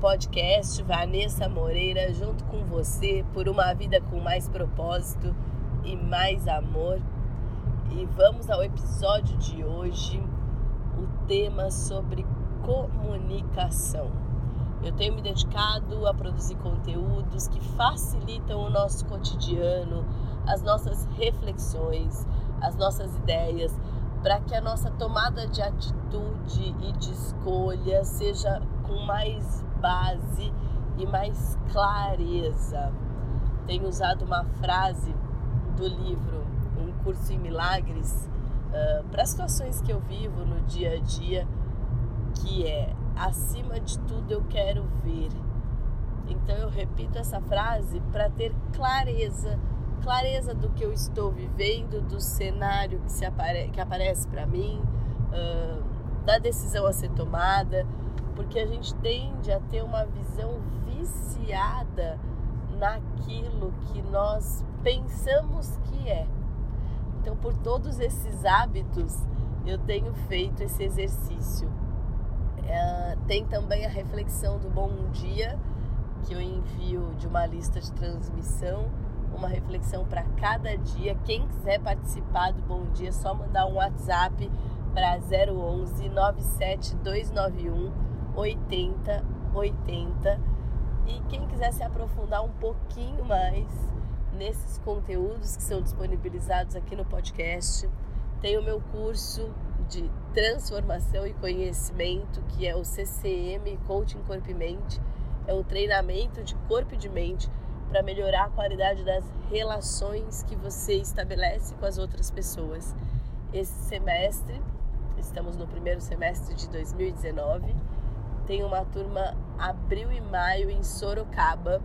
podcast Vanessa Moreira, junto com você por uma vida com mais propósito e mais amor. E vamos ao episódio de hoje, o tema sobre comunicação. Eu tenho me dedicado a produzir conteúdos que facilitam o nosso cotidiano, as nossas reflexões, as nossas ideias, para que a nossa tomada de atitude e de escolha seja com mais base e mais clareza. Tenho usado uma frase do livro Um Curso em Milagres uh, para situações que eu vivo no dia a dia, que é acima de tudo eu quero ver. Então eu repito essa frase para ter clareza clareza do que eu estou vivendo, do cenário que, se apare que aparece para mim, uh, da decisão a ser tomada, porque a gente tende a ter uma visão viciada naquilo que nós pensamos que é. Então, por todos esses hábitos, eu tenho feito esse exercício. Uh, tem também a reflexão do bom dia, que eu envio de uma lista de transmissão uma reflexão para cada dia. Quem quiser participar do Bom Dia, é só mandar um WhatsApp para 011 97291 8080. E quem quiser se aprofundar um pouquinho mais nesses conteúdos que são disponibilizados aqui no podcast, tem o meu curso de transformação e conhecimento, que é o CCM Coaching Corpo e Mente. É um treinamento de corpo e de mente para melhorar a qualidade das relações que você estabelece com as outras pessoas. Esse semestre, estamos no primeiro semestre de 2019, tem uma turma abril e maio em Sorocaba.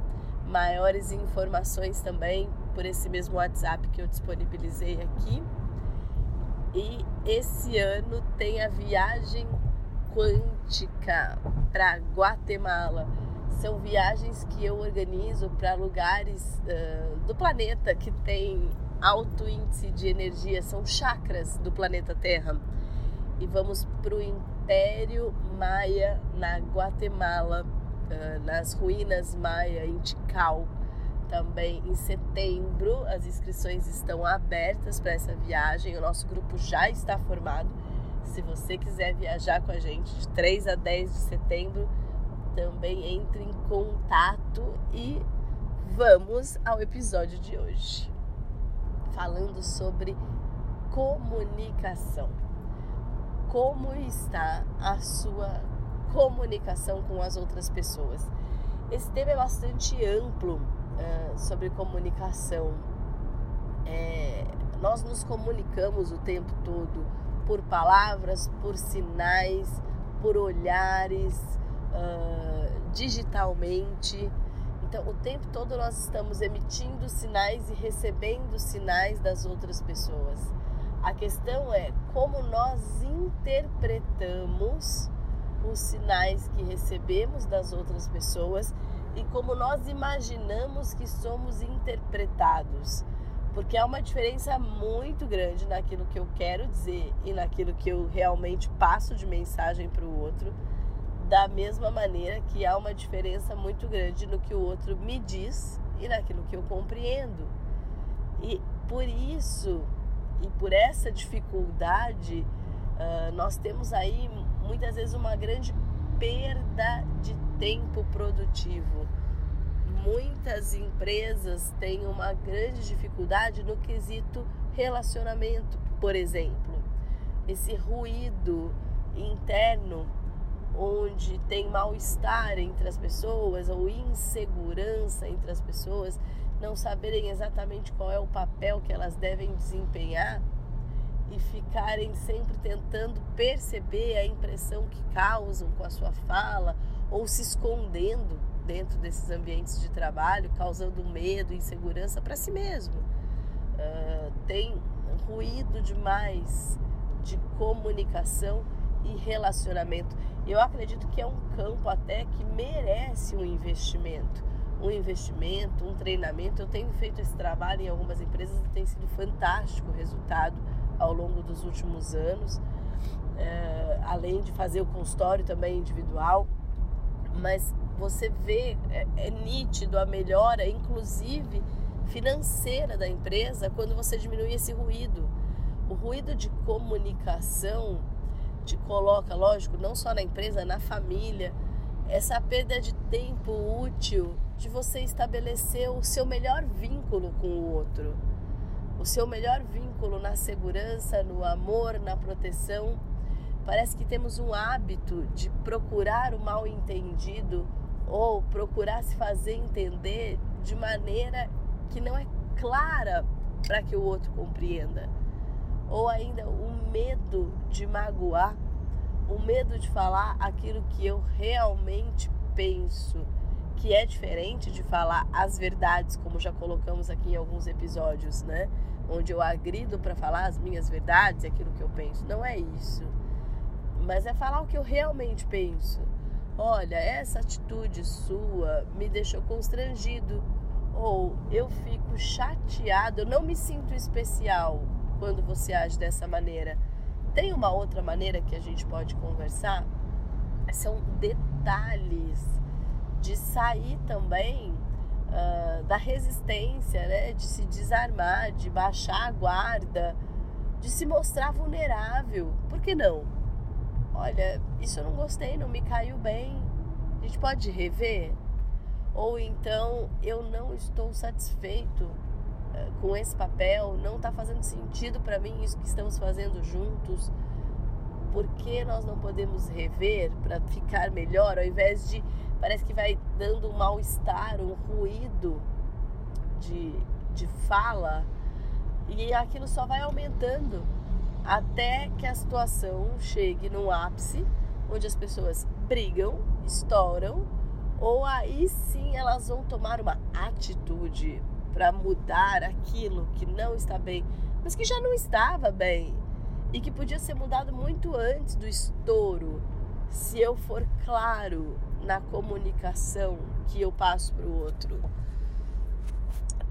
Maiores informações também por esse mesmo WhatsApp que eu disponibilizei aqui. E esse ano tem a viagem quântica para Guatemala são viagens que eu organizo para lugares uh, do planeta que tem alto índice de energia, são chakras do planeta Terra. E vamos para o Império Maia na Guatemala, uh, nas ruínas Maia em Tikal. Também em setembro, as inscrições estão abertas para essa viagem. O nosso grupo já está formado. Se você quiser viajar com a gente de 3 a 10 de setembro, também entre em contato e vamos ao episódio de hoje. Falando sobre comunicação. Como está a sua comunicação com as outras pessoas? Esse tema é bastante amplo uh, sobre comunicação. É, nós nos comunicamos o tempo todo por palavras, por sinais, por olhares, uh, digitalmente. Então, o tempo todo nós estamos emitindo sinais e recebendo sinais das outras pessoas. A questão é como nós interpretamos os sinais que recebemos das outras pessoas e como nós imaginamos que somos interpretados. Porque há uma diferença muito grande naquilo que eu quero dizer e naquilo que eu realmente passo de mensagem para o outro da mesma maneira que há uma diferença muito grande no que o outro me diz e naquilo que eu compreendo. E por isso e por essa dificuldade, uh, nós temos aí muitas vezes uma grande perda de tempo produtivo. Muitas empresas têm uma grande dificuldade no quesito relacionamento, por exemplo. Esse ruído interno onde tem mal-estar entre as pessoas ou insegurança entre as pessoas, não saberem exatamente qual é o papel que elas devem desempenhar e ficarem sempre tentando perceber a impressão que causam com a sua fala ou se escondendo dentro desses ambientes de trabalho, causando medo insegurança para si mesmo. Uh, tem ruído demais de comunicação e relacionamento. Eu acredito que é um campo até que merece um investimento. Um investimento, um treinamento. Eu tenho feito esse trabalho em algumas empresas e tem sido fantástico o resultado ao longo dos últimos anos. É, além de fazer o consultório também individual. Mas você vê, é, é nítido a melhora, inclusive financeira da empresa, quando você diminui esse ruído. O ruído de comunicação te coloca, lógico, não só na empresa, na família, essa perda de tempo útil de você estabelecer o seu melhor vínculo com o outro. O seu melhor vínculo na segurança, no amor, na proteção. Parece que temos um hábito de procurar o mal entendido ou procurar se fazer entender de maneira que não é clara para que o outro compreenda. Ou ainda o medo de magoar, o medo de falar aquilo que eu realmente penso, que é diferente de falar as verdades, como já colocamos aqui em alguns episódios, né? Onde eu agrido para falar as minhas verdades, aquilo que eu penso. Não é isso. Mas é falar o que eu realmente penso. Olha, essa atitude sua me deixou constrangido ou eu fico chateado, eu não me sinto especial quando você age dessa maneira. Tem uma outra maneira que a gente pode conversar? São detalhes de sair também uh, da resistência, né? de se desarmar, de baixar a guarda, de se mostrar vulnerável. Por que não? Olha, isso eu não gostei, não me caiu bem. A gente pode rever? ou então eu não estou satisfeito com esse papel, não está fazendo sentido para mim isso que estamos fazendo juntos. Por que nós não podemos rever para ficar melhor, ao invés de parece que vai dando um mal-estar, um ruído de, de fala e aquilo só vai aumentando até que a situação chegue num ápice onde as pessoas brigam, estouram ou aí sim elas vão tomar uma atitude para mudar aquilo que não está bem, mas que já não estava bem e que podia ser mudado muito antes do estouro, se eu for claro na comunicação que eu passo para o outro.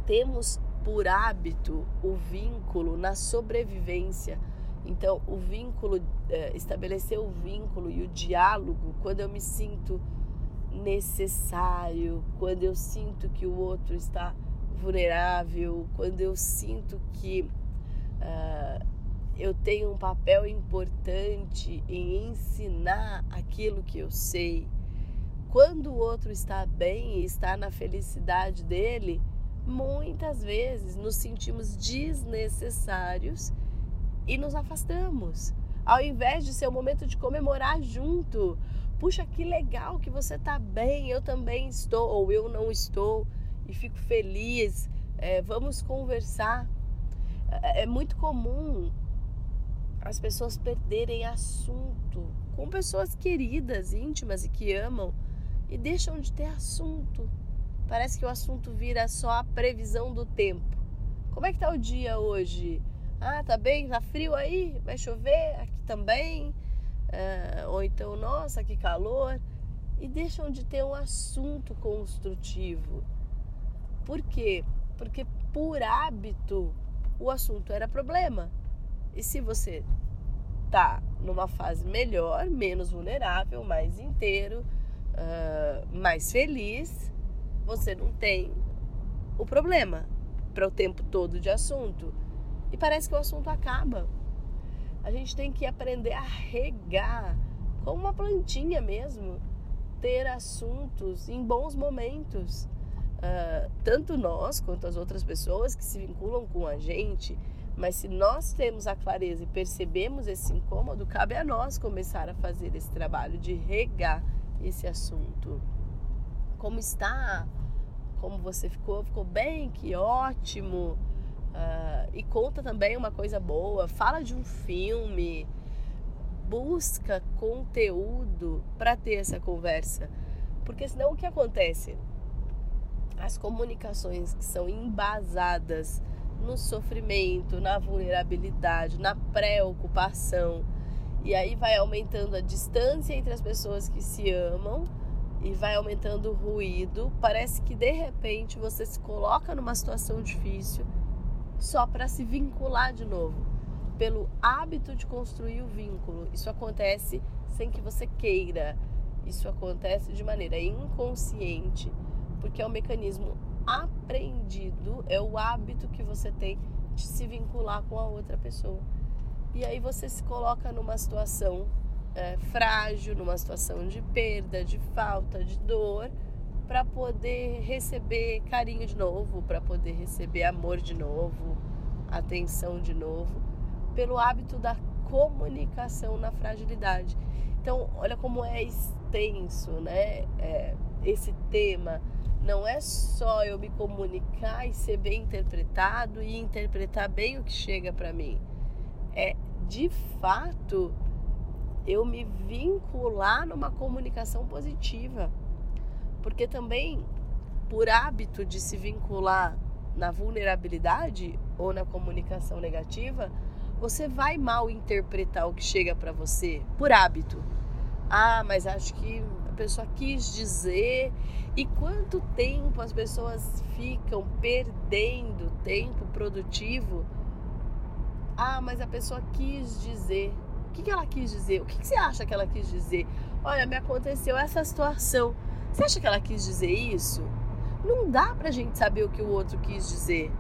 Temos por hábito o vínculo na sobrevivência. Então, o vínculo, é, estabelecer o vínculo e o diálogo quando eu me sinto necessário, quando eu sinto que o outro está vulnerável, quando eu sinto que uh, eu tenho um papel importante em ensinar aquilo que eu sei. Quando o outro está bem e está na felicidade dele, muitas vezes nos sentimos desnecessários e nos afastamos. Ao invés de ser o momento de comemorar junto, puxa, que legal que você está bem, eu também estou, ou eu não estou, e fico feliz, é, vamos conversar. É, é muito comum as pessoas perderem assunto com pessoas queridas, íntimas e que amam e deixam de ter assunto. Parece que o assunto vira só a previsão do tempo. Como é que tá o dia hoje? Ah, tá bem? Tá frio aí? Vai chover? Aqui também é, ou então, nossa, que calor, e deixam de ter um assunto construtivo. Por quê? Porque por hábito o assunto era problema. E se você tá numa fase melhor, menos vulnerável, mais inteiro, uh, mais feliz, você não tem o problema para o tempo todo de assunto. E parece que o assunto acaba. A gente tem que aprender a regar, como uma plantinha mesmo, ter assuntos em bons momentos. Uh, tanto nós quanto as outras pessoas que se vinculam com a gente, mas se nós temos a clareza e percebemos esse incômodo, cabe a nós começar a fazer esse trabalho de regar esse assunto. Como está? Como você ficou? Ficou bem? Que ótimo! Uh, e conta também uma coisa boa, fala de um filme, busca conteúdo para ter essa conversa. Porque senão o que acontece? As comunicações que são embasadas no sofrimento, na vulnerabilidade, na preocupação, e aí vai aumentando a distância entre as pessoas que se amam e vai aumentando o ruído. Parece que de repente você se coloca numa situação difícil só para se vincular de novo, pelo hábito de construir o vínculo. Isso acontece sem que você queira. Isso acontece de maneira inconsciente, porque é um mecanismo aprendido, é o hábito que você tem de se vincular com a outra pessoa. E aí você se coloca numa situação é, frágil, numa situação de perda, de falta, de dor, para poder receber carinho de novo, para poder receber amor de novo, atenção de novo, pelo hábito da comunicação na fragilidade. Então, olha como é extenso, né? É, esse tema não é só eu me comunicar e ser bem interpretado e interpretar bem o que chega para mim. É de fato eu me vincular numa comunicação positiva. Porque também, por hábito de se vincular na vulnerabilidade ou na comunicação negativa, você vai mal interpretar o que chega para você por hábito. Ah, mas acho que pessoa quis dizer e quanto tempo as pessoas ficam perdendo tempo produtivo. Ah, mas a pessoa quis dizer. O que, que ela quis dizer? O que, que você acha que ela quis dizer? Olha, me aconteceu essa situação. Você acha que ela quis dizer isso? Não dá pra gente saber o que o outro quis dizer.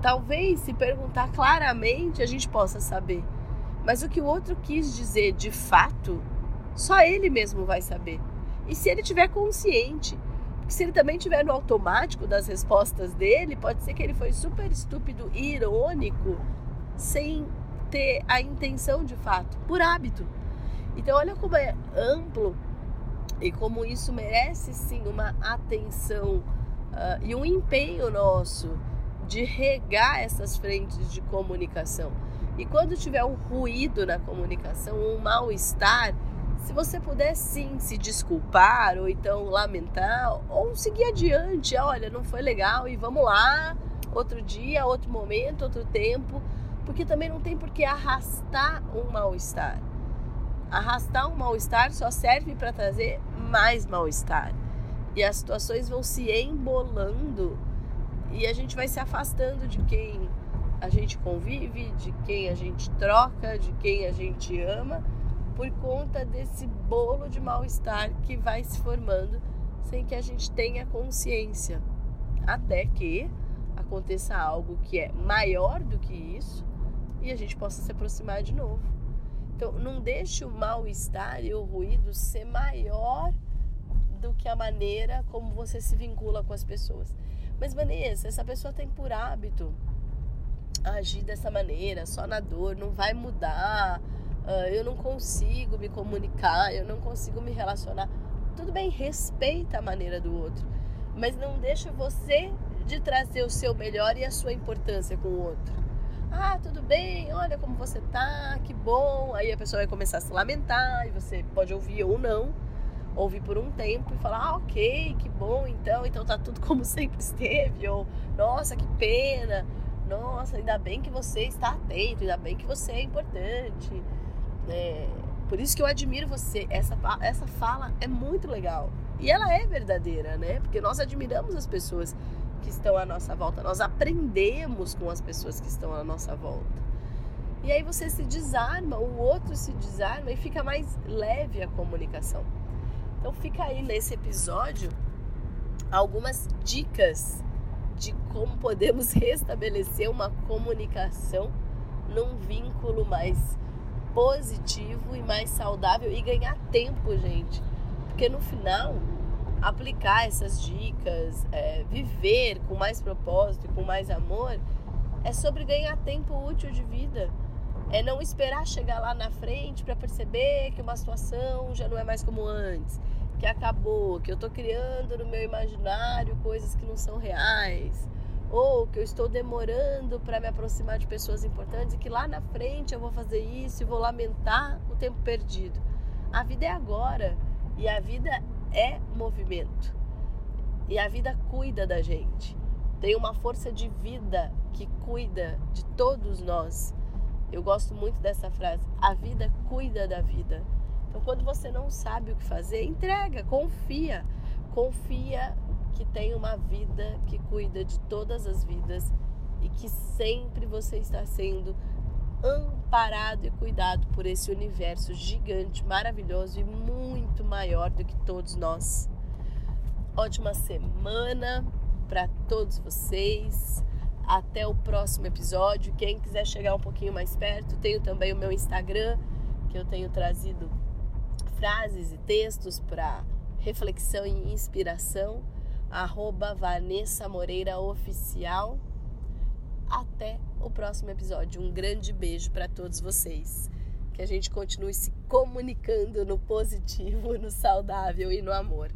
Talvez se perguntar claramente a gente possa saber. Mas o que o outro quis dizer de fato, só ele mesmo vai saber. E se ele tiver consciente, se ele também tiver no automático das respostas dele, pode ser que ele foi super estúpido e irônico, sem ter a intenção de fato, por hábito. Então olha como é amplo e como isso merece sim uma atenção uh, e um empenho nosso de regar essas frentes de comunicação. E quando tiver um ruído na comunicação, um mal-estar, se você puder sim se desculpar ou então lamentar ou seguir adiante, olha, não foi legal e vamos lá, outro dia, outro momento, outro tempo, porque também não tem por que arrastar um mal-estar. Arrastar um mal-estar só serve para trazer mais mal-estar. E as situações vão se embolando e a gente vai se afastando de quem a gente convive, de quem a gente troca, de quem a gente ama por conta desse bolo de mal-estar que vai se formando sem que a gente tenha consciência. Até que aconteça algo que é maior do que isso e a gente possa se aproximar de novo. Então, não deixe o mal-estar e o ruído ser maior do que a maneira como você se vincula com as pessoas. Mas, Vanessa, essa pessoa tem por hábito agir dessa maneira, só na dor, não vai mudar uh, eu não consigo me comunicar, eu não consigo me relacionar. Tudo bem, respeita a maneira do outro, mas não deixa você de trazer o seu melhor e a sua importância com o outro. Ah, tudo bem, olha como você tá, que bom. Aí a pessoa vai começar a se lamentar e você pode ouvir ou não, ouvir por um tempo e falar, ah, ok, que bom, então, então tá tudo como sempre esteve, ou nossa, que pena, nossa, ainda bem que você está atento, ainda bem que você é importante. É, por isso que eu admiro você. Essa, essa fala é muito legal. E ela é verdadeira, né? Porque nós admiramos as pessoas que estão à nossa volta. Nós aprendemos com as pessoas que estão à nossa volta. E aí você se desarma, o outro se desarma e fica mais leve a comunicação. Então fica aí nesse episódio algumas dicas de como podemos restabelecer uma comunicação num vínculo mais positivo e mais saudável e ganhar tempo, gente. Porque no final, aplicar essas dicas, é, viver com mais propósito e com mais amor, é sobre ganhar tempo útil de vida. É não esperar chegar lá na frente para perceber que uma situação já não é mais como antes, que acabou, que eu estou criando no meu imaginário coisas que não são reais ou que eu estou demorando para me aproximar de pessoas importantes e que lá na frente eu vou fazer isso e vou lamentar o tempo perdido. A vida é agora e a vida é movimento. E a vida cuida da gente. Tem uma força de vida que cuida de todos nós. Eu gosto muito dessa frase. A vida cuida da vida. Então, quando você não sabe o que fazer, entrega, confia. Confia que tem uma vida que cuida de todas as vidas e que sempre você está sendo amparado e cuidado por esse universo gigante, maravilhoso e muito maior do que todos nós. Ótima semana para todos vocês. Até o próximo episódio. Quem quiser chegar um pouquinho mais perto, tenho também o meu Instagram, que eu tenho trazido frases e textos para reflexão e inspiração. Arroba Vanessa Moreira Oficial. Até o próximo episódio. Um grande beijo para todos vocês. Que a gente continue se comunicando no positivo, no saudável e no amor.